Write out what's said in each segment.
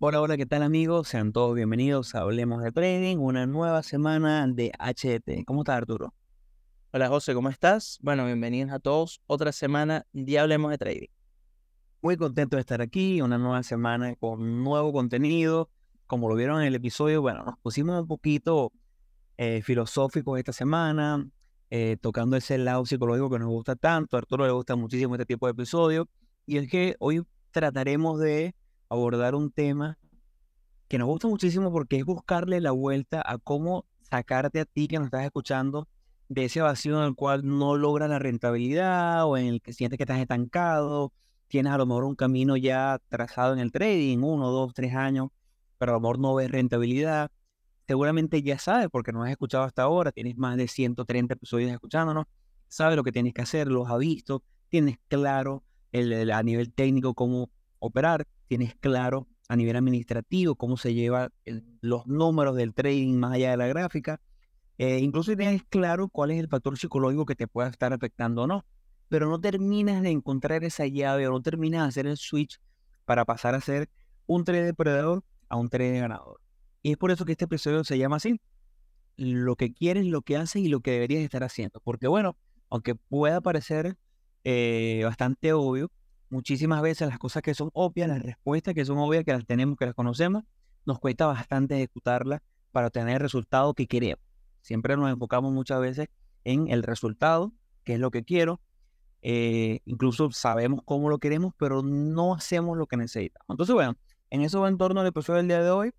Hola, hola, ¿qué tal amigos? Sean todos bienvenidos a Hablemos de Trading, una nueva semana de HT. ¿Cómo estás Arturo? Hola José, ¿cómo estás? Bueno, bienvenidos a todos. Otra semana de Hablemos de Trading. Muy contento de estar aquí, una nueva semana con nuevo contenido. Como lo vieron en el episodio, bueno, nos pusimos un poquito eh, filosóficos esta semana, eh, tocando ese lado psicológico que nos gusta tanto. A Arturo le gusta muchísimo este tipo de episodios. Y es que hoy trataremos de abordar un tema que nos gusta muchísimo porque es buscarle la vuelta a cómo sacarte a ti que nos estás escuchando de ese vacío en el cual no logras la rentabilidad o en el que sientes que estás estancado, tienes a lo mejor un camino ya trazado en el trading, uno, dos, tres años, pero a lo mejor no ves rentabilidad. Seguramente ya sabes, porque nos has escuchado hasta ahora, tienes más de 130 episodios escuchándonos, sabes lo que tienes que hacer, los has visto, tienes claro el, a nivel técnico cómo operar, tienes claro a nivel administrativo cómo se llevan los números del trading más allá de la gráfica. Eh, incluso tienes claro cuál es el factor psicológico que te pueda estar afectando o no. Pero no terminas de encontrar esa llave o no terminas de hacer el switch para pasar a ser un trader perdedor a un trader ganador. Y es por eso que este episodio se llama así. Lo que quieres, lo que haces y lo que deberías estar haciendo. Porque bueno, aunque pueda parecer eh, bastante obvio, muchísimas veces las cosas que son obvias, las respuestas que son obvias, que las tenemos, que las conocemos, nos cuesta bastante ejecutarlas para obtener el resultado que queremos. Siempre nos enfocamos muchas veces en el resultado, que es lo que quiero. Eh, incluso sabemos cómo lo queremos, pero no hacemos lo que necesitamos. Entonces, bueno, en eso va en torno al episodio del día de hoy.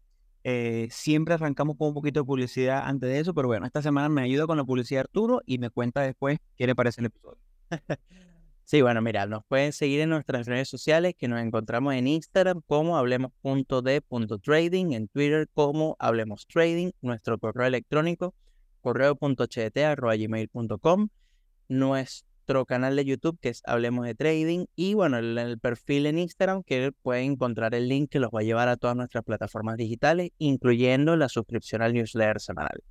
Eh, siempre arrancamos con un poquito de publicidad antes de eso, pero bueno, esta semana me ayuda con la publicidad Arturo y me cuenta después qué le parece el episodio. Sí, bueno, mira, nos pueden seguir en nuestras redes sociales que nos encontramos en Instagram como hablemos.de.trading, en Twitter como hablemos trading, nuestro correo electrónico correo.cht.gmail.com, nuestro canal de YouTube que es Hablemos de Trading y bueno, el, el, perfil en Instagram que pueden encontrar el link que los va a llevar a todas nuestras plataformas digitales, incluyendo la suscripción al newsletter semanal.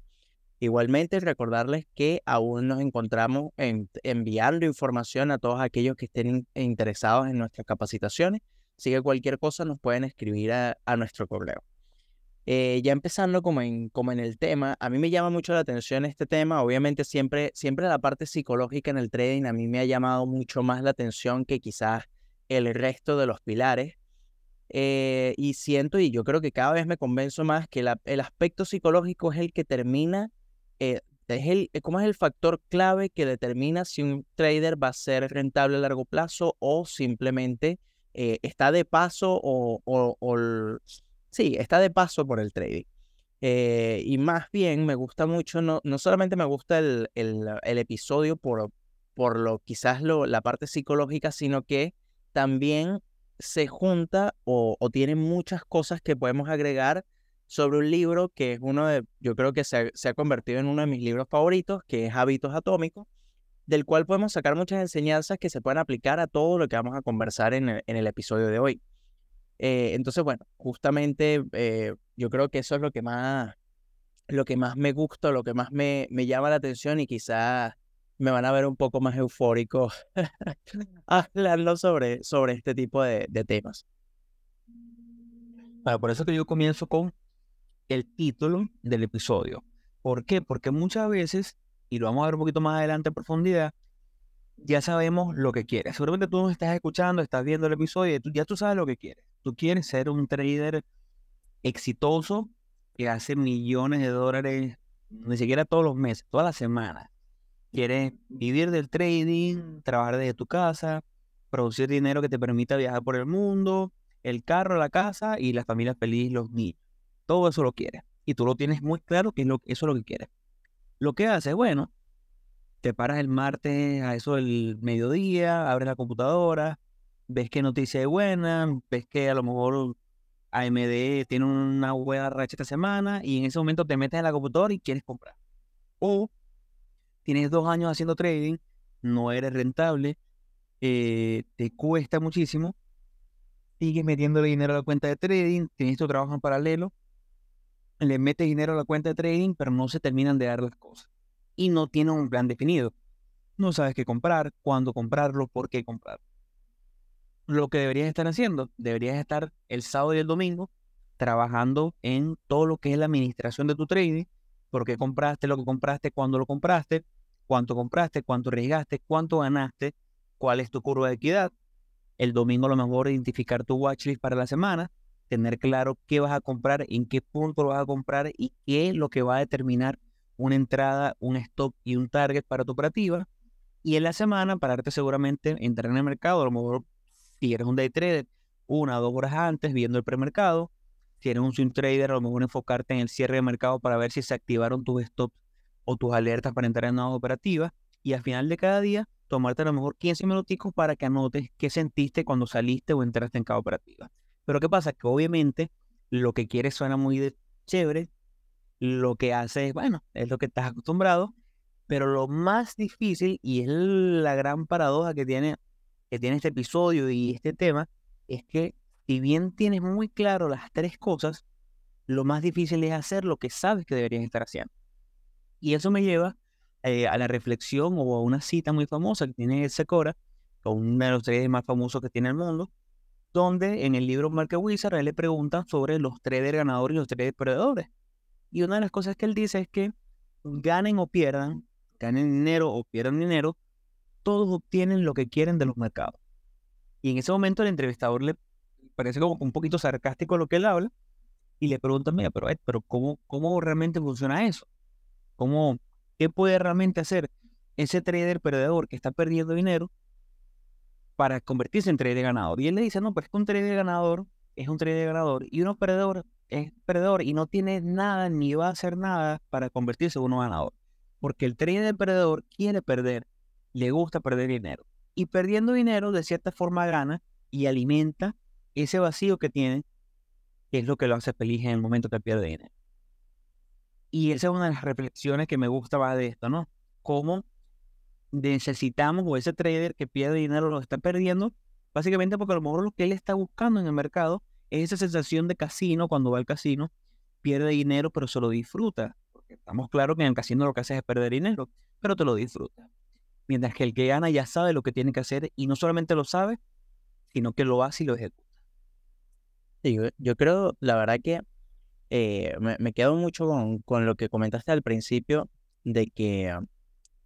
Igualmente, recordarles que aún nos encontramos en, enviando información a todos aquellos que estén interesados en nuestras capacitaciones. Así que cualquier cosa nos pueden escribir a, nuestro correo. Eh, ya empezando como en, como en el tema, a mí me llama mucho la atención este tema. Obviamente siempre, siempre la parte psicológica en el trading a mí me ha llamado mucho más la atención que quizás el resto de los pilares. Eh, y siento, y yo creo que cada vez me convenzo más que el aspecto psicológico es el que termina eh, es el, eh, ¿cómo es el factor clave que determina si un trader va a ser rentable a largo plazo o simplemente eh, está de paso o, o, sí, está de paso por el trading? y más bien me gusta mucho, no, no solamente me gusta el, el, el episodio por, por lo quizás lo, la parte psicológica, sino que también se junta o, o tiene muchas cosas que podemos agregar sobre un libro que es uno de, yo creo que se ha, convertido en uno de mis libros favoritos, que es Hábitos Atómicos, del cual podemos sacar muchas enseñanzas que se pueden aplicar a todo lo que vamos a conversar en el, episodio de hoy. Eh, entonces, bueno, justamente eh, yo creo que eso es lo que más, lo que más me gusta, lo que más me, me llama la atención y quizás me van a ver un poco más eufórico hablando sobre, sobre este tipo de, de temas. por eso que yo comienzo con el título del episodio. ¿Por qué? Porque muchas veces, y lo vamos a ver un poquito más adelante en profundidad, ya sabemos lo que quieres. Seguramente tú nos estás escuchando, estás viendo el episodio y ya tú sabes lo que quieres. Tú quieres ser un trader exitoso que hace millones de dólares, ni siquiera todos los meses, todas las semanas. Quieres vivir del trading, trabajar desde tu casa, producir dinero que te permita viajar por el mundo, el carro, la casa y la familia feliz, los niños. Todo eso lo quieres. Y tú lo tienes muy claro que eso es lo que quieres. Lo que haces, bueno, te paras el martes a eso del mediodía, abres la computadora, ves qué noticia es buena, ves que a lo mejor AMD tiene una buena racha esta semana y en ese momento te metes en la computadora y quieres comprar. O tienes dos años haciendo trading, no eres rentable, eh, te cuesta muchísimo, sigues metiéndole dinero a la cuenta de trading, tienes tu trabajo en paralelo le metes dinero a la cuenta de trading, pero no se terminan de dar las cosas. Y no tienen un plan definido. No sabes qué comprar, cuándo comprarlo, por qué comprarlo. Lo que deberías estar haciendo, deberías estar el sábado y el domingo trabajando en todo lo que es la administración de tu trading, por qué compraste lo que compraste, cuándo lo compraste, cuánto compraste, cuánto arriesgaste, cuánto ganaste, cuál es tu curva de equidad. El domingo a lo mejor identificar tu watchlist para la semana, tener claro qué vas a comprar, en qué punto lo vas a comprar y qué es lo que va a determinar una entrada, un stop y un target para tu operativa. Y en la semana, pararte seguramente entrar en el mercado, a lo mejor si eres un day trader, una o dos horas antes viendo el premercado. Si eres un swing trader, a lo mejor enfocarte en el cierre de mercado para ver si se activaron tus stops o tus alertas para entrar en nuevas operativas. Y al final de cada día, tomarte a lo mejor 15 minuticos para que anotes qué sentiste cuando saliste o entraste en cada operativa. Pero ¿qué pasa? Que obviamente lo que quieres suena muy chévere, lo que haces, bueno, es lo que estás acostumbrado, pero lo más difícil, y es la gran paradoja que tiene, que tiene este episodio y este tema, es que si bien tienes muy claro las tres cosas, lo más difícil es hacer lo que sabes que deberías estar haciendo. Y eso me lleva eh, a la reflexión o a una cita muy famosa que tiene Secora, uno de los traders más famosos que tiene el mundo, donde en el libro Market Wizard él le pregunta sobre los traders ganadores y los traders perdedores. Y una de las cosas que él dice es que ganen o pierdan, ganen dinero o pierdan dinero, todos obtienen lo que quieren de los mercados. Y en ese momento el entrevistador le parece como un poquito sarcástico lo que él habla y le pregunta, mira, pero, pero ¿cómo, ¿cómo realmente funciona eso? ¿Cómo, ¿Qué puede realmente hacer ese trader perdedor que está perdiendo dinero para convertirse en trader ganador? Y él le dice, no, pues es que un trader ganador es un trader ganador y uno perdedor es perdedor y no tiene nada ni va a hacer nada para convertirse en uno ganador. Porque el trader perdedor quiere perder, le gusta perder dinero. Y perdiendo dinero, de cierta forma, gana y alimenta ese vacío que tiene, que es lo que lo hace feliz en el momento que pierde dinero. Y esa es una de las reflexiones que me gusta más de esto, ¿no? Cómo necesitamos, o ese trader que pierde dinero lo está perdiendo, básicamente porque a lo mejor lo que él está buscando en el mercado es esa sensación de casino cuando va al casino, pierde dinero, pero se lo disfruta. Porque estamos claros que en el casino lo que hace es perder dinero, pero te lo disfruta. Mientras que el que gana ya sabe lo que tiene que hacer y no solamente lo sabe, sino que lo hace y lo ejecuta. yo, creo, la verdad que eh, me, quedo mucho con, con, lo que comentaste al principio de que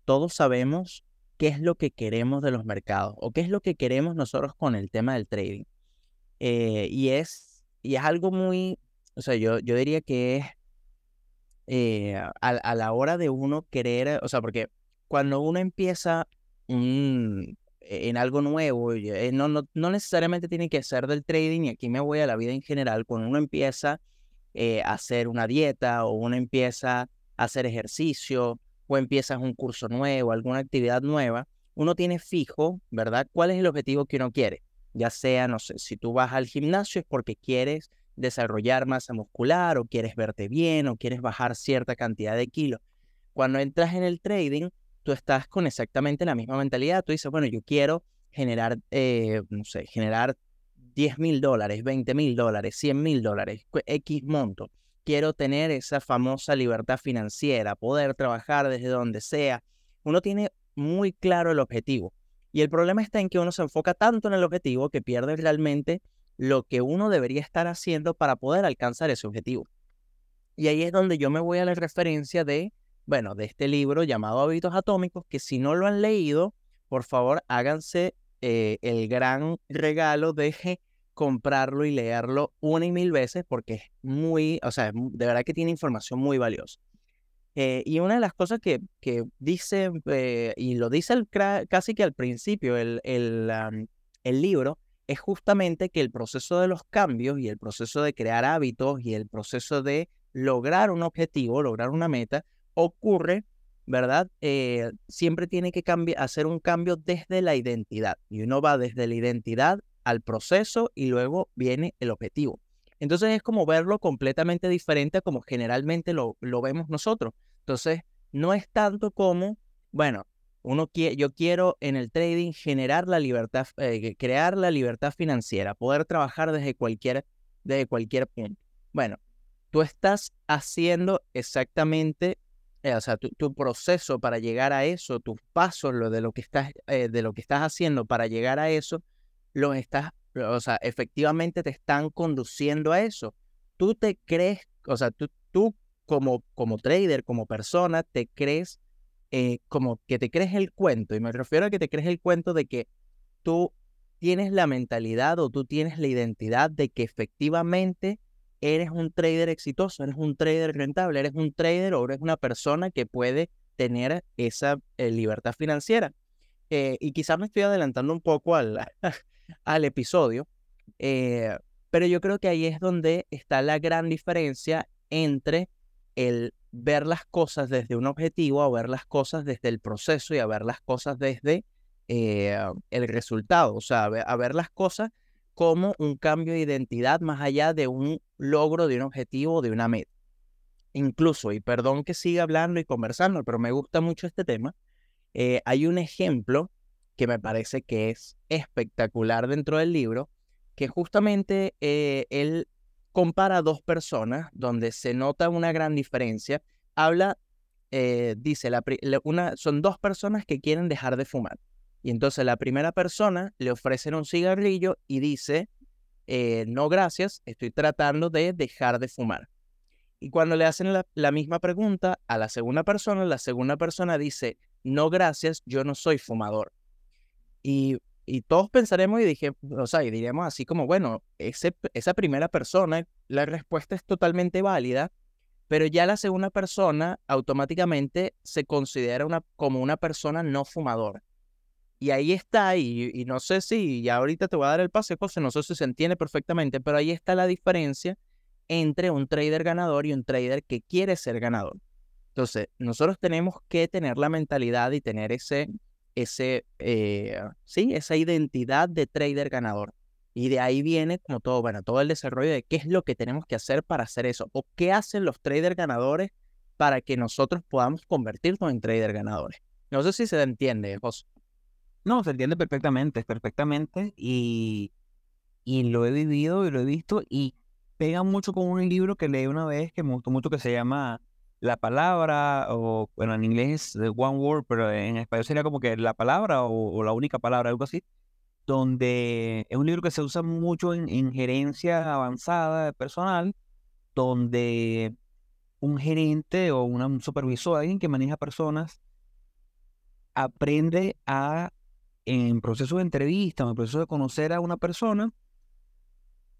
todos sabemos qué es lo que queremos de los mercados o qué es lo que queremos nosotros con el tema del trading. Eh, y, es, y es algo muy, o sea, yo, yo diría que es eh, a, la hora de uno querer, o sea, porque cuando uno empieza en algo nuevo, eh, no, no, no, necesariamente tiene que ser del trading, y aquí me voy a la vida en general, cuando uno empieza a hacer una dieta o uno empieza a hacer ejercicio o empiezas un curso nuevo, alguna actividad nueva, uno tiene fijo, ¿verdad? ¿Cuál es el objetivo que uno quiere? Ya sea, no sé, si tú vas al gimnasio es porque quieres desarrollar masa muscular o quieres verte bien o quieres bajar cierta cantidad de kilos. Cuando entras en el trading, tú estás con exactamente la misma mentalidad. Tú dices, bueno, yo quiero generar, eh, no sé, generar 10 mil dólares, 20 mil dólares, 100 mil dólares, X monto. Quiero tener esa famosa libertad financiera, poder trabajar desde donde sea. Uno tiene muy claro el objetivo. Y el problema está en que uno se enfoca tanto en el objetivo que pierde realmente lo que uno debería estar haciendo para poder alcanzar ese objetivo. Y ahí es donde yo me voy a la referencia de, bueno, de este libro llamado Hábitos Atómicos, que si no lo han leído, por favor háganse eh, el gran regalo de comprarlo y leerlo una y mil veces porque es muy, o sea, de verdad que tiene información muy valiosa. Eh, y una de las cosas que, que dice, eh, y lo dice casi que al principio el, el, el libro, es justamente que el proceso de los cambios y el proceso de crear hábitos y el proceso de lograr un objetivo, lograr una meta, ocurre, ¿verdad? Eh, siempre tiene que hacer un cambio desde la identidad. Y uno va desde la identidad al proceso y luego viene el objetivo. Entonces es como verlo completamente diferente a como generalmente lo, lo vemos nosotros. Entonces no es tanto como, bueno, uno quiere, yo quiero en el trading generar la libertad, eh, crear la libertad financiera, poder trabajar desde cualquier, desde cualquier punto. Bueno, tú estás haciendo exactamente, eh, o sea, tu, proceso para llegar a eso, tus pasos, lo de lo que estás, eh, de lo que estás haciendo para llegar a eso, lo estás o sea, efectivamente te están conduciendo a eso. tú te crees, o sea, tú, tú como, como trader, como persona, te crees eh, como que te crees el cuento, y me refiero a que te crees el cuento de que tú tienes la mentalidad o tú tienes la identidad de que efectivamente eres un trader exitoso, eres un trader rentable, eres un trader o eres una persona que puede tener esa eh, libertad financiera. Eh, y quizás me estoy adelantando un poco al, al episodio, pero yo creo que ahí es donde está la gran diferencia entre el ver las cosas desde un objetivo a ver las cosas desde el proceso y a ver las cosas desde eh, el resultado, o sea, a ver, las cosas como un cambio de identidad más allá de un logro de un objetivo de una meta. Incluso, y perdón que siga hablando y conversando, pero me gusta mucho este tema, eh, hay un ejemplo que me parece que es espectacular dentro del libro, que justamente eh, él compara dos personas donde se nota una gran diferencia. Habla, eh, dice, la, son dos personas que quieren dejar de fumar. Y entonces la primera persona le ofrecen un cigarrillo y dice, eh, no gracias, estoy tratando de dejar de fumar. Y cuando le hacen la, misma pregunta a la segunda persona, la segunda persona dice, no gracias, yo no soy fumador. Y y todos pensaremos y dije, así como, bueno, ese, esa primera persona, la respuesta es totalmente válida, pero ya la segunda persona automáticamente se considera una, como una persona no fumadora. Y ahí está, y, y no sé si, ya ahorita te voy a dar el pase, José, no sé si se entiende perfectamente, pero ahí está la diferencia entre un trader ganador y un trader que quiere ser ganador. Entonces, nosotros tenemos que tener la mentalidad y tener ese, ese, eh, sí, esa identidad de trader ganador. Y de ahí viene como todo, bueno, todo el desarrollo de qué es lo que tenemos que hacer para hacer eso. O qué hacen los traders ganadores para que nosotros podamos convertirnos en trader ganadores. No sé si se entiende, José. No, se entiende perfectamente, perfectamente. Y, y lo he vivido y lo he visto. Y pega mucho con un libro que leí una vez que me gustó mucho que se llama la palabra, o bueno, en inglés es one word, pero en español sería como que la palabra o, la única palabra, algo así, donde es un libro que se usa mucho en, gerencia avanzada personal, donde un gerente o un supervisor, alguien que maneja personas, aprende a, en proceso de entrevista, en proceso de conocer a una persona,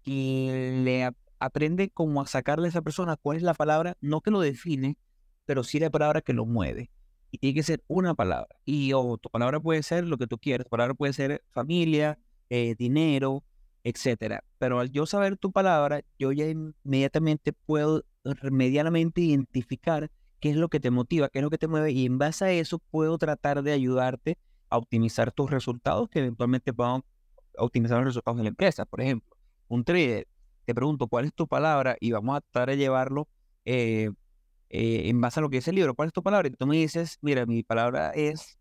y le aprende como a sacarle a esa persona cuál es la palabra, no que lo define, pero sí la palabra que lo mueve. Y tiene que ser una palabra. Y tu palabra puede ser lo que tú quieras. Tu palabra puede ser familia, eh, dinero, etcétera. Pero al yo saber tu palabra, yo ya inmediatamente puedo medianamente identificar qué es lo que te motiva, qué es lo que te mueve. Y en base a eso puedo tratar de ayudarte a optimizar tus resultados que eventualmente puedan optimizar los resultados de la empresa. Por ejemplo, un trader te pregunto cuál es tu palabra y vamos a tratar de llevarlo eh, eh, en base a lo que dice el libro. ¿Cuál es tu palabra? Y tú me dices, mira, mi palabra es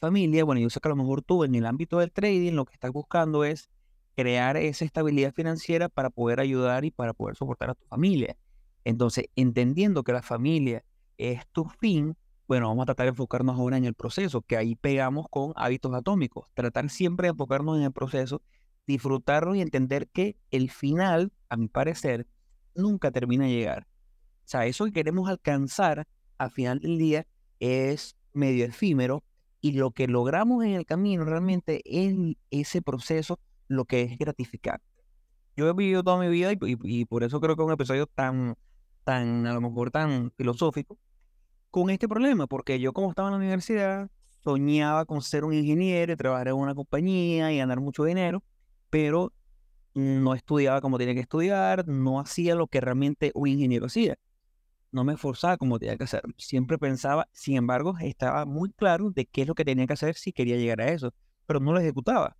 familia. Bueno, yo sé que a lo mejor tú en el ámbito del trading lo que estás buscando es crear esa estabilidad financiera para poder ayudar y para poder soportar a tu familia. Entonces, entendiendo que la familia es tu fin, bueno, vamos a tratar de enfocarnos ahora en el proceso, que ahí pegamos con hábitos atómicos. Tratar siempre de enfocarnos en el proceso disfrutarlo y entender que el final, a mi parecer, nunca termina de llegar. O sea, eso que queremos alcanzar al final del día es medio efímero y lo que logramos en el camino realmente es ese proceso lo que es gratificante. Yo he vivido toda mi vida y, por eso creo que es un episodio tan, tan, a lo mejor tan filosófico, con este problema, porque yo como estaba en la universidad, soñaba con ser un ingeniero, trabajar en una compañía y ganar mucho dinero, pero no estudiaba como tenía que estudiar, no hacía lo que realmente un ingeniero hacía. No me esforzaba como tenía que hacer. Siempre pensaba, sin embargo, estaba muy claro de qué es lo que tenía que hacer si quería llegar a eso, pero no lo ejecutaba.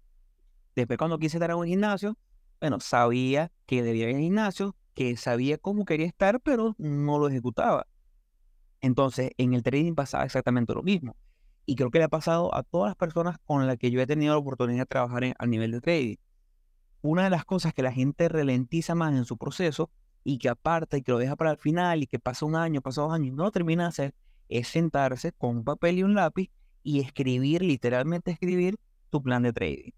Después cuando quise estar en un gimnasio, bueno, sabía que debía ir al gimnasio, que sabía cómo quería estar, pero no lo ejecutaba. Entonces, en el trading pasaba exactamente lo mismo. Y creo que le ha pasado a todas las personas con las que yo he tenido la oportunidad de trabajar en, al nivel de trading una de las cosas que la gente ralentiza más en su proceso y que aparta y que lo deja para el final y que pasa un año, pasa dos años y no lo termina de hacer, es sentarse con un papel y un lápiz y escribir, literalmente escribir tu plan de trading.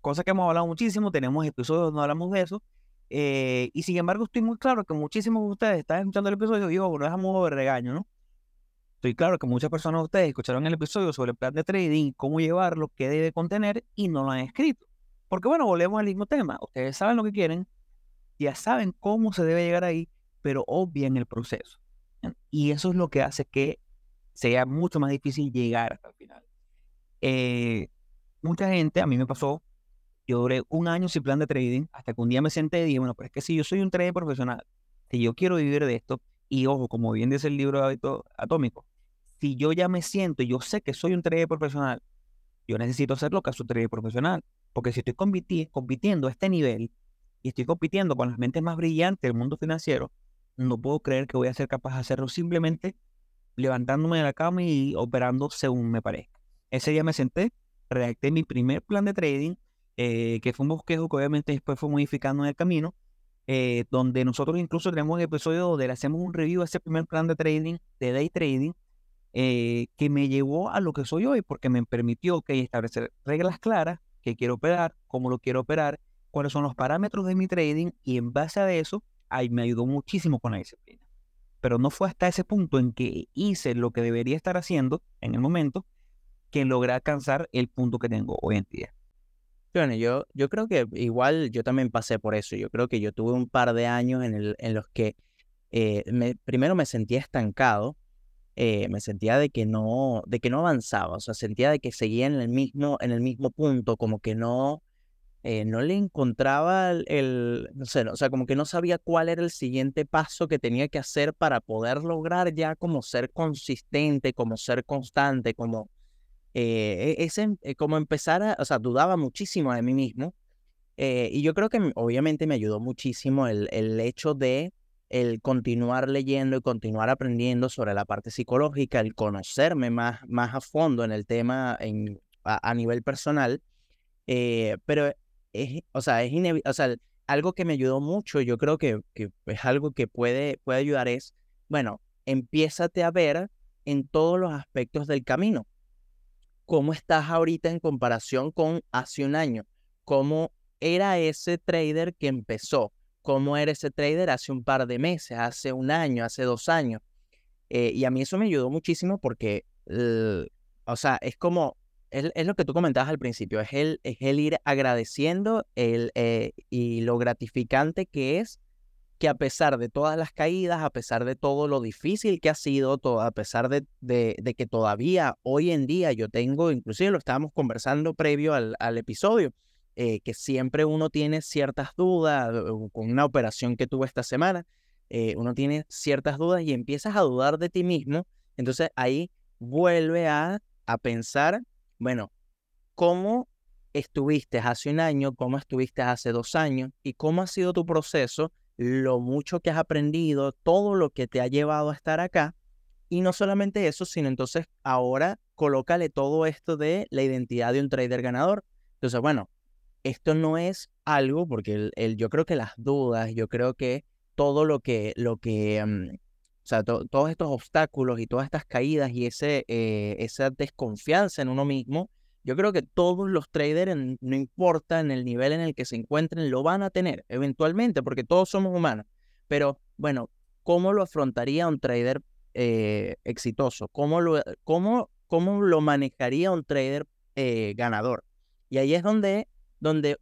Cosa que hemos hablado muchísimo, tenemos episodios donde hablamos de eso, Eh, y sin embargo, estoy muy claro que muchísimos de ustedes están escuchando el episodio y digo, no es a modo de regaño, ¿no? Estoy claro que muchas personas de ustedes escucharon el episodio sobre el plan de trading, cómo llevarlo, qué debe contener y no lo han escrito. Porque bueno, volvemos al mismo tema. Ustedes saben lo que quieren, ya saben cómo se debe llegar ahí, pero obvian el proceso. Y eso es lo que hace que sea mucho más difícil llegar hasta el final. Eh, mucha gente, a mí me pasó, yo duré un año sin plan de trading, hasta que un día me senté y dije, bueno, pero es que si yo soy un trader profesional, si yo quiero vivir de esto, y ojo, como bien dice el libro de hábito atómico, si yo ya me siento y yo sé que soy un trader profesional, yo necesito hacer lo que es un trader profesional, porque si estoy compitiendo a este nivel y estoy compitiendo con las mentes más brillantes del mundo financiero, no puedo creer que voy a ser capaz de hacerlo simplemente levantándome de la cama y operando según me parezca. Ese día me senté, redacté mi primer plan de trading, eh, que fue un bosquejo que obviamente después fue modificando en el camino, eh, donde nosotros incluso tenemos un episodio donde le hacemos un review a ese primer plan de trading, de day trading, eh, que me llevó a lo que soy hoy, porque me permitió que establecer reglas claras, que quiero operar, cómo lo quiero operar, cuáles son los parámetros de mi trading, y en base a eso, ahí me ayudó muchísimo con la disciplina. Pero no fue hasta ese punto en que hice lo que debería estar haciendo en el momento que logré alcanzar el punto que tengo hoy en día. Bueno, yo, yo creo que igual yo también pasé por eso. Yo creo que yo tuve un par de años en, el, en los que eh, me, primero me sentía estancado, eh, me sentía de que no, de que no avanzaba, o sea, sentía de que seguía en el mismo, en el mismo punto, como que no, eh, no le encontraba el, no sé, o sea, como que no sabía cuál era el siguiente paso que tenía que hacer para poder lograr ya como ser consistente, como ser constante, como eh, e, ese, como empezar a, o sea, dudaba muchísimo de mí mismo. Y yo creo que obviamente me ayudó muchísimo el, el hecho de el continuar leyendo y continuar aprendiendo sobre la parte psicológica, el conocerme más, más a fondo en el tema en, a, nivel personal. pero es, o sea, es o algo que me ayudó mucho, yo creo que, que es algo que puede, puede ayudar es, bueno, empiézate a ver en todos los aspectos del camino cómo estás ahorita en comparación con hace un año, cómo era ese trader que empezó, cómo era ese trader hace un par de meses, hace un año, hace dos años. Eh, y a mí eso me ayudó muchísimo porque, o sea, es como, es, lo que tú comentabas al principio, es el, es el ir agradeciendo el, eh, y lo gratificante que es que a pesar de todas las caídas, a pesar de todo lo difícil que ha sido, todo, a pesar de, de, que todavía hoy en día yo tengo, inclusive lo estábamos conversando previo al, al episodio, eh, que siempre uno tiene ciertas dudas, con una operación que tuve esta semana, eh, uno tiene ciertas dudas y empiezas a dudar de ti mismo, entonces ahí vuelve a, a pensar, bueno, ¿cómo estuviste hace un año, cómo estuviste hace dos años y cómo ha sido tu proceso lo mucho que has aprendido, todo lo que te ha llevado a estar acá. Y no solamente eso, sino entonces ahora colócale todo esto de la identidad de un trader ganador. Entonces, bueno, esto no es algo, porque el, yo creo que las dudas, yo creo que todo lo que, lo que mm, o sea, todos estos obstáculos y todas estas caídas y ese, eh, esa desconfianza en uno mismo, yo creo que todos los traders, no importa en el nivel en el que se encuentren, lo van a tener eventualmente, porque todos somos humanos. Pero bueno, ¿cómo lo afrontaría un trader eh, exitoso? ¿Cómo lo, cómo, ¿Cómo lo manejaría un trader eh, ganador? Y ahí es donde, donde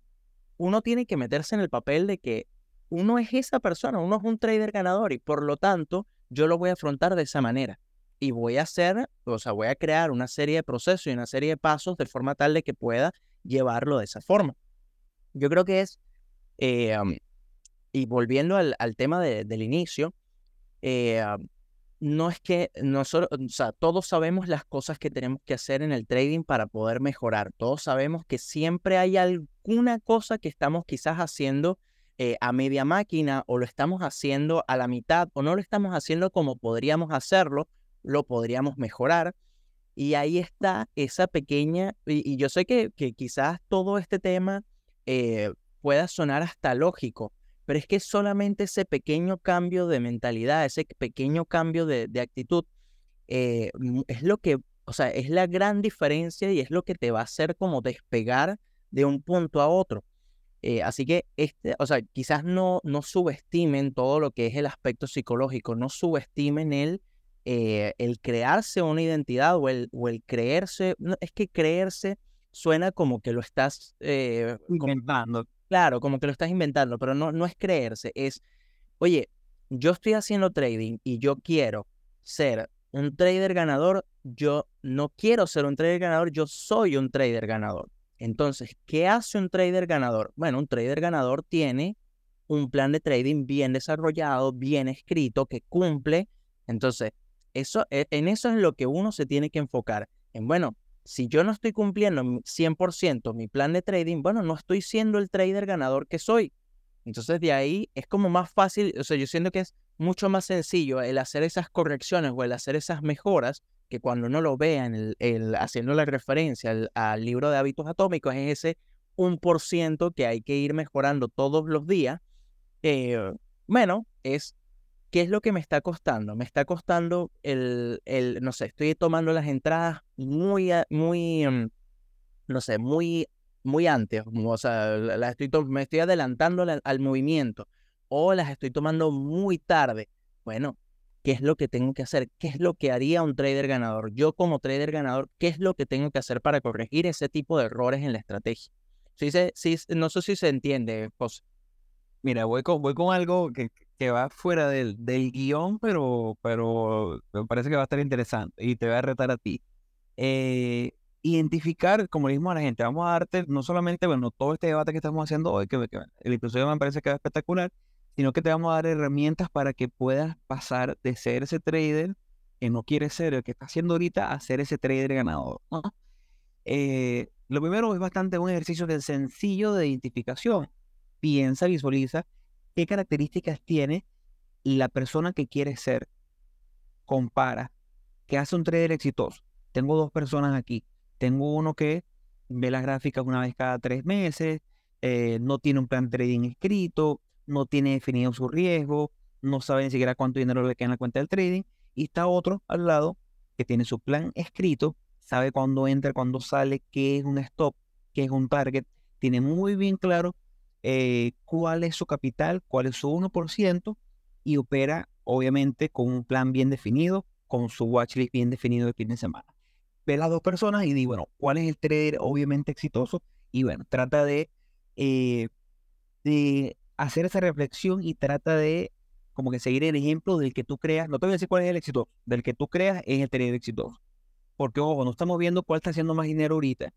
uno tiene que meterse en el papel de que uno es esa persona, uno es un trader ganador y por lo tanto yo lo voy a afrontar de esa manera y voy a hacer, o sea, voy a crear una serie de procesos y una serie de pasos de forma tal de que pueda llevarlo de esa forma. Yo creo que es, eh, y volviendo al, tema del inicio, eh, no es que nosotros, o sea, todos sabemos las cosas que tenemos que hacer en el trading para poder mejorar. Todos sabemos que siempre hay alguna cosa que estamos quizás haciendo eh, a media máquina o lo estamos haciendo a la mitad o no lo estamos haciendo como podríamos hacerlo lo podríamos mejorar. Y ahí está esa pequeña, y, yo sé que, que, quizás todo este tema eh, pueda sonar hasta lógico, pero es que solamente ese pequeño cambio de mentalidad, ese pequeño cambio de, actitud, eh, es lo que, o sea, es la gran diferencia y es lo que te va a hacer como despegar de un punto a otro. Eh, así que, este, o sea, quizás no, no subestimen todo lo que es el aspecto psicológico, no subestimen el, eh, el crearse una identidad o el, o el creerse, es que creerse suena como que lo estás eh. Claro, como que lo estás inventando, pero no, no es creerse, es, oye, yo estoy haciendo trading y yo quiero ser un trader ganador, yo no quiero ser un trader ganador, yo soy un trader ganador. Entonces, ¿qué hace un trader ganador? Bueno, un trader ganador tiene un plan de trading bien desarrollado, bien escrito, que cumple. Entonces, eso, e, en eso es lo que uno se tiene que enfocar. En, bueno, si yo no estoy cumpliendo 100% mi plan de trading, bueno, no estoy siendo el trader ganador que soy. Entonces, de ahí es como más fácil, o sea, yo siento que es mucho más sencillo el hacer esas correcciones o el hacer esas mejoras que cuando uno lo vea en el, haciendo la referencia al, libro de hábitos atómicos, es ese un por ciento que hay que ir mejorando todos los días. Eh, bueno, es ¿qué es lo que me está costando? Me está costando el, el no sé, estoy tomando las entradas muy, muy, mm, no sé, muy, muy antes, o sea, la estoy me estoy adelantando al movimiento o las estoy tomando muy tarde. Bueno, qué es lo que tengo que hacer, qué es lo que haría un trader ganador. Yo como trader ganador, qué es lo que tengo que hacer para corregir ese tipo de errores en la estrategia. Sí, sí, no sé si se entiende, José. Mira, voy con, voy con algo que, que va fuera del, del guion, pero, pero me parece que va a estar interesante y te voy a retar a ti. Eh, identificar, como le dijimos a la gente, vamos a darte no solamente, bueno, todo este debate que estamos haciendo hoy, que, que el episodio me parece que va espectacular, sino que te vamos a dar herramientas para que puedas pasar de ser ese trader que no quiere ser el que está haciendo ahorita a ser ese trader ganador. Eh, lo primero es bastante un ejercicio de sencillo de identificación. Piensa, visualiza qué características tiene la persona que quiere ser. Compara. ¿Qué hace un trader exitoso? Tengo dos personas aquí. Tengo uno que ve las gráficas una vez cada tres meses, eh, no tiene un plan de trading escrito, no tiene definido su riesgo, no sabe ni siquiera cuánto dinero le queda en la cuenta del trading, y está otro al lado que tiene su plan escrito, sabe cuándo entra, cuándo sale, qué es un stop, qué es un target, tiene muy bien claro eh, cuál es su capital, cuál es su 1%, y opera obviamente con un plan bien definido, con su watchlist bien definido de fin de semana. Ve las dos personas y dice, bueno, ¿cuál es el trader obviamente exitoso? Y bueno, trata de, eh, de hacer esa reflexión y trata de como que seguir el ejemplo del que tú creas, no te voy a decir cuál es el éxito, del que tú creas es el tener exitoso. Porque, ojo, no estamos viendo cuál está haciendo más dinero ahorita,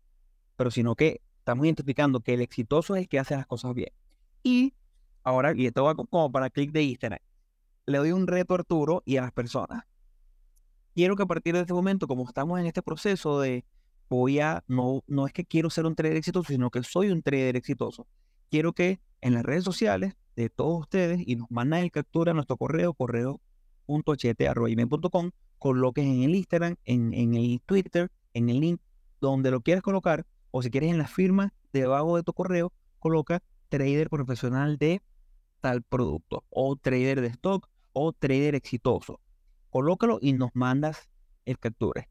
pero sino que estamos identificando que el exitoso es el que hace las cosas bien. Y ahora, y esto va como para clic de Instagram, le doy un reto a Arturo y a las personas. Quiero que a partir de este momento, como estamos en este proceso de voy a, no, no es que quiero ser un trader exitoso, sino que soy un trader exitoso. Quiero que en las redes sociales de todos ustedes y nos mandan el captura a nuestro correo, correo.chete.com, coloques en el Instagram, en, en el Twitter, en el link, donde lo quieras colocar, o si quieres en la firma debajo de tu correo, coloca trader profesional de tal producto, o trader de stock, o trader exitoso. Colócalo y nos mandas el captura.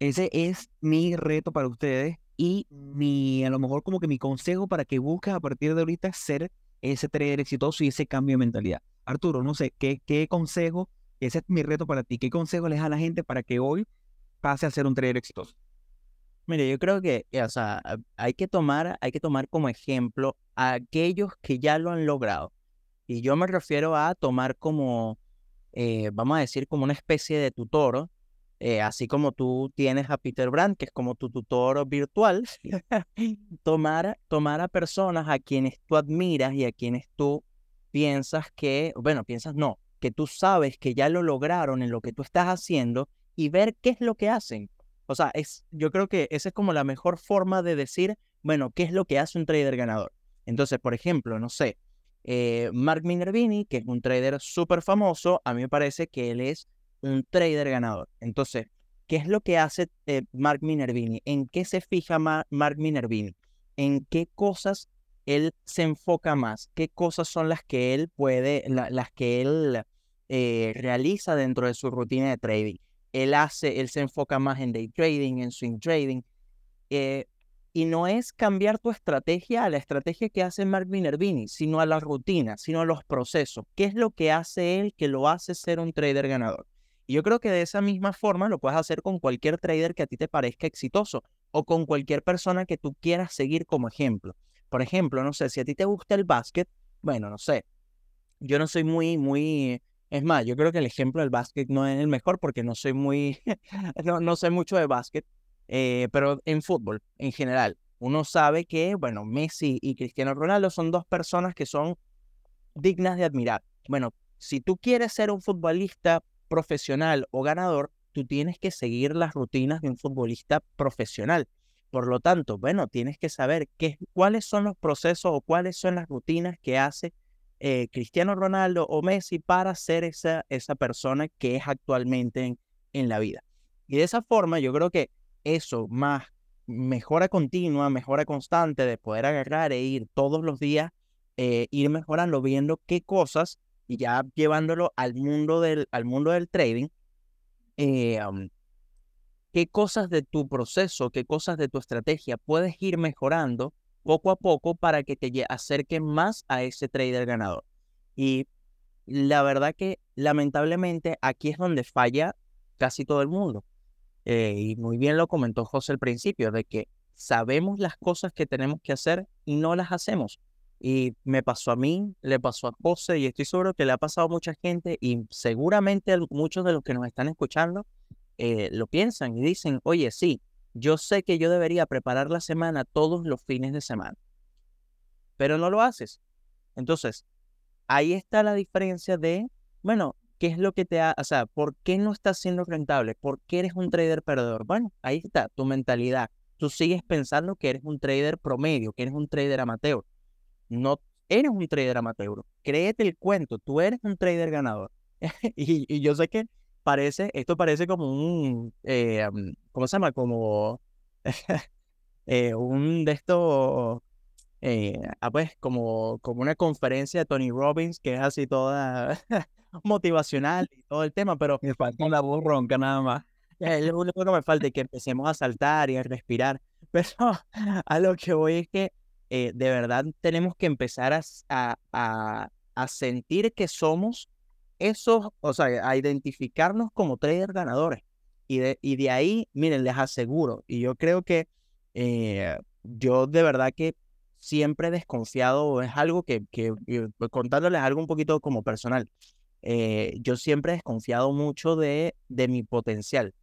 Ese es mi reto para ustedes y mi, a lo mejor como que mi consejo para que busques a partir de ahorita ser ese trader exitoso y ese cambio de mentalidad. Arturo, no sé, ¿qué, qué consejo, ese es mi reto para ti, qué consejo les da a la gente para que hoy pase a ser un trader exitoso? Mire, yo creo que, o sea, hay que tomar, hay que tomar como ejemplo a aquellos que ya lo han logrado. Y yo me refiero a tomar como, eh, vamos a decir, como una especie de tutor eh, así como tú tienes a Peter Brandt, que es como tu tutor virtual, tomar, tomar a personas a quienes tú admiras y a quienes tú piensas que, bueno, piensas no, que tú sabes que ya lo lograron en lo que tú estás haciendo y ver qué es lo que hacen. O sea, es, yo creo que esa es como la mejor forma de decir, bueno, qué es lo que hace un trader ganador. Entonces, por ejemplo, no sé, eh, Mark Minervini, que es un trader súper famoso, a mí me parece que él es un trader ganador. Entonces, ¿qué es lo que hace eh, Mark Minervini? ¿En qué se fija Mark Minervini? ¿En qué cosas él se enfoca más? ¿Qué cosas son las que él puede, las que él eh, realiza dentro de su rutina de trading? Él hace, él se enfoca más en day trading, en swing trading. Eh, Y no es cambiar tu estrategia a la estrategia que hace Mark Minervini, sino a la rutina, sino a los procesos. ¿Qué es lo que hace él que lo hace ser un trader ganador? Y yo creo que de esa misma forma lo puedes hacer con cualquier trader que a ti te parezca exitoso o con cualquier persona que tú quieras seguir como ejemplo. Por ejemplo, no sé, si a ti te gusta el básquet, bueno, no sé, yo no soy muy, muy, es más, yo creo que el ejemplo del básquet no es el mejor porque no soy muy, no, no sé mucho de básquet, eh, pero en fútbol, en general, uno sabe que, bueno, Messi y Cristiano Ronaldo son dos personas que son dignas de admirar. Bueno, si tú quieres ser un futbolista profesional o ganador, tú tienes que seguir las rutinas de un futbolista profesional. Por lo tanto, bueno, tienes que saber qué, cuáles son los procesos o cuáles son las rutinas que hace eh, Cristiano Ronaldo o Messi para ser esa, esa persona que es actualmente en, en la vida. Y de esa forma, yo creo que eso más mejora continua, mejora constante de poder agarrar e ir todos los días, eh, ir mejorando, viendo qué cosas y ya llevándolo al mundo del, al mundo del trading, eh, qué cosas de tu proceso, qué cosas de tu estrategia puedes ir mejorando poco a poco para que te acerque más a ese trader ganador. Y la verdad que lamentablemente aquí es donde falla casi todo el mundo. Eh, y muy bien lo comentó José al principio, de que sabemos las cosas que tenemos que hacer y no las hacemos. Y me pasó a mí, le pasó a José y estoy seguro que le ha pasado a mucha gente y seguramente muchos de los que nos están escuchando eh, lo piensan y dicen, oye, sí, yo sé que yo debería preparar la semana todos los fines de semana, pero no lo haces. Entonces, ahí está la diferencia de, bueno, ¿Qué es lo que te ha, o sea, por qué no estás siendo rentable? ¿Por qué eres un trader perdedor? Bueno, ahí está tu mentalidad. Tú sigues pensando que eres un trader promedio, que eres un trader amateur. No eres un trader amateur. Créete el cuento, tú eres un trader ganador. y, yo sé que parece, esto parece como un, eh, ¿cómo se llama? Como eh, un de estos eh, ah, pues como, como una conferencia de Tony Robbins que es así toda motivacional y todo el tema, pero... Me falta la voz ronca nada más. Es lo único que me falta es que empecemos a saltar y a respirar. Pero a lo que voy es que eh, de verdad tenemos que empezar a, a, a, sentir que somos esos, o sea, a identificarnos como traders ganadores. Y de, y de ahí, miren, les aseguro, y yo creo que eh, yo de verdad que siempre he desconfiado, es algo que, que pues, contándoles algo un poquito como personal, eh, yo siempre he desconfiado mucho de, de mi potencial.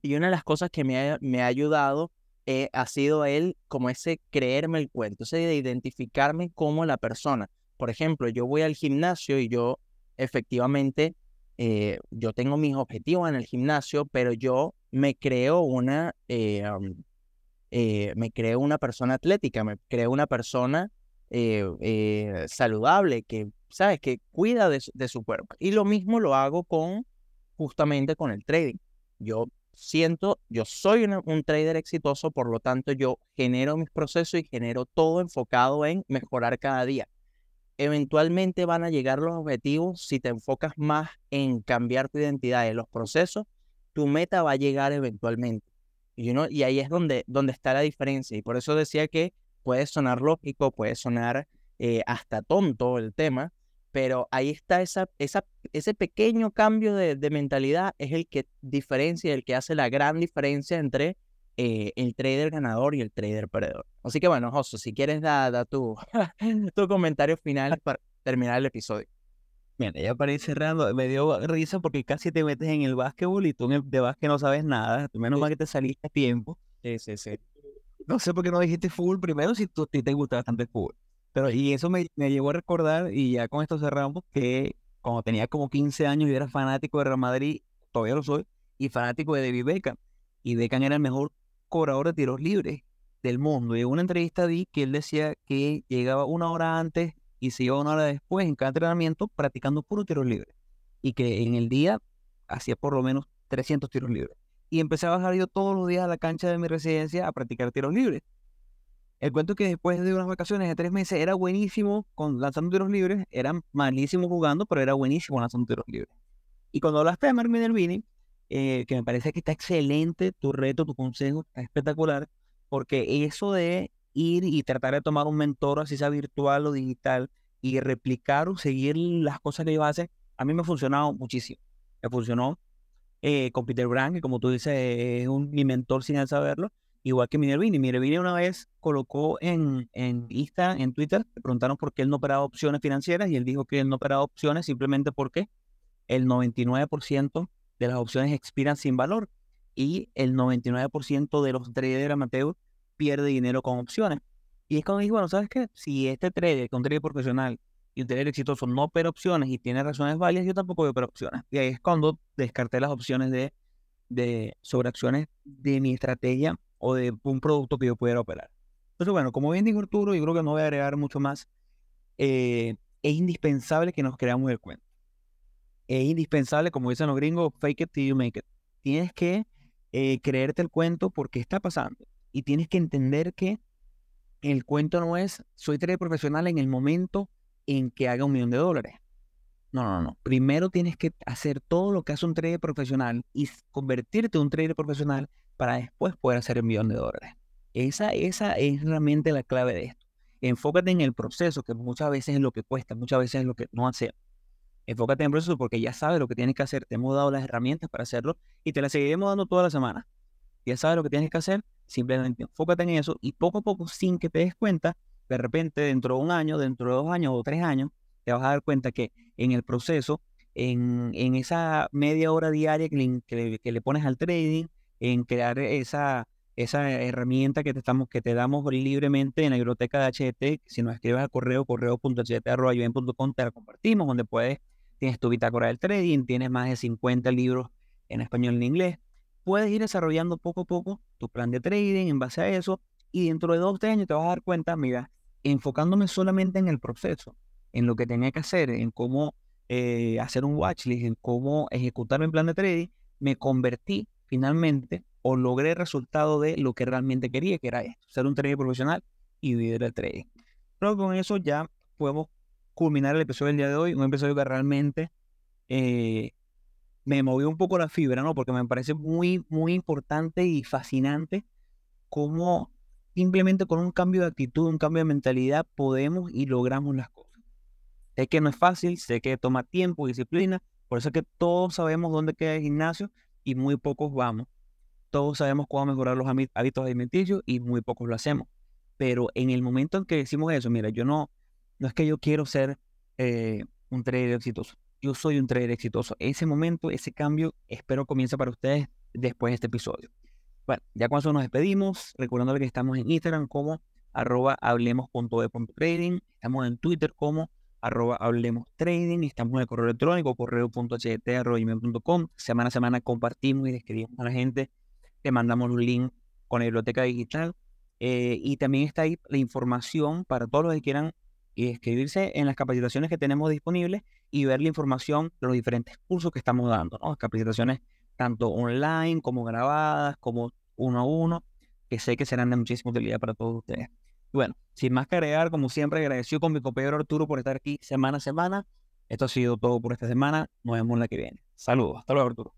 Y una de las cosas que me ha, me ha ayudado eh, ha sido él como ese creerme el cuento, ese de identificarme como la persona. Por ejemplo, yo voy al gimnasio y yo efectivamente, eh, yo tengo mis objetivos en el gimnasio, pero yo me creo una, me creo una persona atlética, me creo una persona saludable, que ¿sabes? Que cuida de, su cuerpo. Y lo mismo lo hago con, justamente con el trading. Yo siento, yo soy un trader exitoso, por lo tanto yo genero mis procesos y genero todo enfocado en mejorar cada día. Eventualmente van a llegar los objetivos si te enfocas más en cambiar tu identidad en los procesos, tu meta va a llegar eventualmente. Y, y ahí es donde, donde está la diferencia. Y por eso decía que puede sonar lógico, puede sonar eh, hasta tonto el tema, pero ahí está esa, esa, ese pequeño cambio de, mentalidad es el que diferencia, el que hace la gran diferencia entre eh, el trader ganador y el trader perdedor. Así que bueno, José, si quieres dar tu, tu comentario final para terminar el episodio. Mira, ya para ir cerrando, me dio risa porque casi te metes en el básquetbol y tú de básquet no sabes nada, menos mal que te saliste a tiempo. Sí, sí, sí. No sé por qué no dijiste fútbol primero si tú, te gusta bastante el fútbol. Pero y eso me, me llevó a recordar, y ya con esto cerramos, que cuando tenía como 15 años yo era fanático de Real Madrid, todavía lo soy, y fanático de David Beckham. Y Beckham era el mejor cobrador de tiros libres del mundo. Y en una entrevista vi que él decía que llegaba una hora antes y se iba una hora después en cada entrenamiento practicando puro tiros libres. Y que en el día hacía por lo menos 300 tiros libres. Y empecé a bajar yo todos los días a la cancha de mi residencia a practicar tiros libres. El cuento es que después de unas vacaciones de tres meses era buenísimo con lanzando tiros libres, era malísimo jugando, pero era buenísimo lanzando tiros libres. Y cuando hablaste de Mark Minervini, eh, que me parece que está excelente tu reto, tu consejo, está espectacular, porque eso de ir y tratar de tomar un mentor, así sea virtual o digital, y replicar o seguir las cosas que ellos hacen, a mí me ha funcionado muchísimo. Me funcionó eh, con Peter Brand, que como tú dices, es un, mi mentor sin él saberlo, igual que Minervini. Minervini una vez colocó en, en Insta, en Twitter, le preguntaron por qué él no operaba opciones financieras y él dijo que él no operaba opciones simplemente porque el 99% de las opciones expiran sin valor y el 99% de los traders amateur pierde dinero con opciones. Y es cuando digo, bueno, ¿sabes qué? Si este trader, que un trader profesional y un trader exitoso no opera opciones y tiene razones válidas, yo tampoco voy a operar opciones. Y ahí es cuando descarté las opciones de, de sobre acciones de mi estrategia o de un producto que yo pudiera operar. Entonces, bueno, como bien dijo Arturo, yo creo que no voy a agregar mucho más. Eh, es indispensable que nos creamos el cuento. Es indispensable, como dicen los gringos, fake it till you make it. Tienes que eh, creerte el cuento porque está pasando. Y tienes que entender que el cuento no es soy trader profesional en el momento en que haga un millón de dólares. No, no, no. Primero tienes que hacer todo lo que hace un trader profesional y convertirte en un trader profesional para después poder hacer un millón de dólares. Esa, esa es realmente la clave de esto. Enfócate en el proceso, que muchas veces es lo que cuesta, muchas veces es lo que no hace. Enfócate en proceso porque ya sabes lo que tienes que hacer. Te hemos dado las herramientas para hacerlo y te las seguiremos dando toda la semana. Ya sabes lo que tienes que hacer. Simplemente enfócate en eso y poco a poco, sin que te des cuenta, de repente dentro de un año, dentro de dos años o tres años, te vas a dar cuenta que en el proceso, en, en esa media hora diaria que le, que le, pones al trading, en crear esa, esa herramienta que te, estamos, que te damos libremente en la biblioteca de HT, si nos escribes al correo, correo.ht.com, te la compartimos, donde puedes, tienes tu bitácora del trading, tienes más de 50 libros en español y en inglés. Puedes ir desarrollando poco a poco tu plan de trading en base a eso y dentro de dos o tres años te vas a dar cuenta, mira, enfocándome solamente en el proceso, en lo que tenía que hacer, en cómo eh, hacer un watchlist, en cómo ejecutar mi plan de trading, me convertí finalmente o logré el resultado de lo que realmente quería, que era esto, ser un trader profesional y vivir del trading. Pero con eso ya podemos culminar el episodio del día de hoy, un episodio que realmente eh, me movió un poco la fibra, ¿no? Porque me parece muy, muy importante y fascinante cómo simplemente con un cambio de actitud, un cambio de mentalidad, podemos y logramos las cosas. Sé que no es fácil, sé que toma tiempo, disciplina, por eso es que todos sabemos dónde queda el gimnasio y muy pocos vamos. Todos sabemos cómo mejorar los hábitos alimenticios y muy pocos lo hacemos. Pero en el momento en que decimos eso, mira, yo no, no es que yo quiero ser eh, un trader exitoso. Yo soy un trader exitoso. Ese momento, ese cambio, espero comience para ustedes después de este episodio. Bueno, ya con eso nos despedimos. Recordando que estamos en Instagram como arroba hablemos.de.trading. Estamos en Twitter como arroba hablemos trading. Estamos en el correo electrónico correo.ht.com. Semana a semana compartimos y describimos a la gente. Te mandamos un link con la biblioteca digital. Eh, y también está ahí la información para todos los que quieran inscribirse en las capacitaciones que tenemos disponibles y ver la información de los diferentes cursos que estamos dando. ¿no? Capacitaciones tanto online como grabadas, como uno a uno, que sé que serán de muchísima utilidad para todos ustedes. bueno, sin más que agregar, como siempre, agradecido con mi compañero Arturo por estar aquí semana a semana. Esto ha sido todo por esta semana. Nos vemos la que viene. Saludos. Hasta luego, Arturo.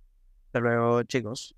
Hasta luego, chicos.